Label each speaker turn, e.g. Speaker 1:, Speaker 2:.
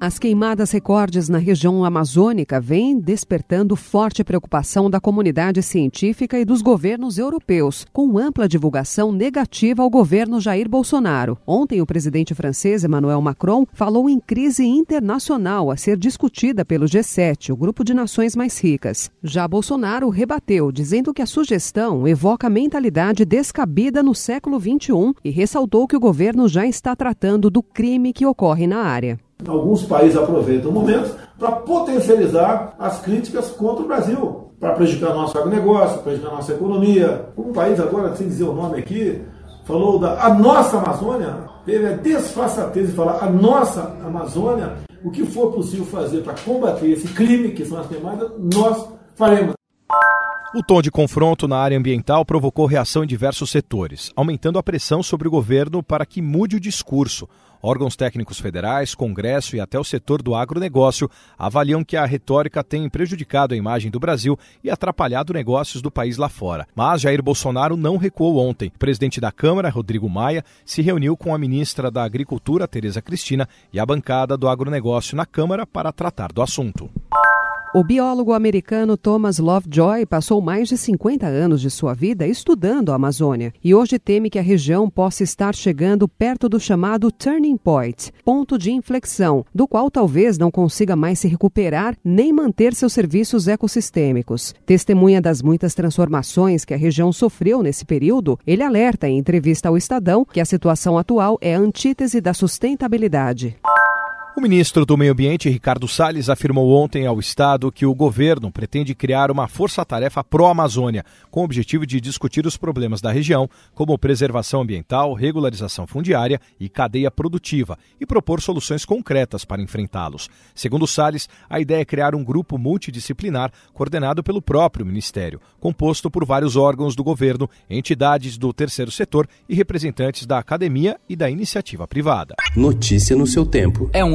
Speaker 1: As queimadas recordes na região amazônica vêm despertando forte preocupação da comunidade científica e dos governos europeus, com ampla divulgação negativa ao governo Jair Bolsonaro. Ontem, o presidente francês Emmanuel Macron falou em crise internacional a ser discutida pelo G7, o grupo de nações mais ricas. Já Bolsonaro rebateu, dizendo que a sugestão evoca mentalidade descabida no século XXI e ressaltou que o governo já está tratando do crime que ocorre na área.
Speaker 2: Alguns países aproveitam o momento para potencializar as críticas contra o Brasil, para prejudicar nosso agronegócio, prejudicar nossa economia. Um país agora, sem dizer o nome aqui, falou da a nossa Amazônia, teve a desfaçatez de falar a nossa Amazônia, o que for possível fazer para combater esse crime, que são as queimadas, nós faremos.
Speaker 3: O tom de confronto na área ambiental provocou reação em diversos setores, aumentando a pressão sobre o governo para que mude o discurso. Órgãos técnicos federais, Congresso e até o setor do agronegócio avaliam que a retórica tem prejudicado a imagem do Brasil e atrapalhado negócios do país lá fora. Mas Jair Bolsonaro não recuou ontem. O presidente da Câmara, Rodrigo Maia, se reuniu com a ministra da Agricultura, Tereza Cristina, e a bancada do agronegócio na Câmara para tratar do assunto.
Speaker 1: O biólogo americano Thomas Lovejoy passou mais de 50 anos de sua vida estudando a Amazônia e hoje teme que a região possa estar chegando perto do chamado turning point, ponto de inflexão, do qual talvez não consiga mais se recuperar nem manter seus serviços ecossistêmicos. Testemunha das muitas transformações que a região sofreu nesse período, ele alerta em entrevista ao Estadão que a situação atual é a antítese da sustentabilidade.
Speaker 3: O ministro do Meio Ambiente, Ricardo Salles, afirmou ontem ao Estado que o governo pretende criar uma força-tarefa pró-Amazônia, com o objetivo de discutir os problemas da região, como preservação ambiental, regularização fundiária e cadeia produtiva, e propor soluções concretas para enfrentá-los. Segundo Salles, a ideia é criar um grupo multidisciplinar coordenado pelo próprio Ministério, composto por vários órgãos do governo, entidades do terceiro setor e representantes da academia e da iniciativa privada.
Speaker 4: Notícia no seu tempo.
Speaker 5: É um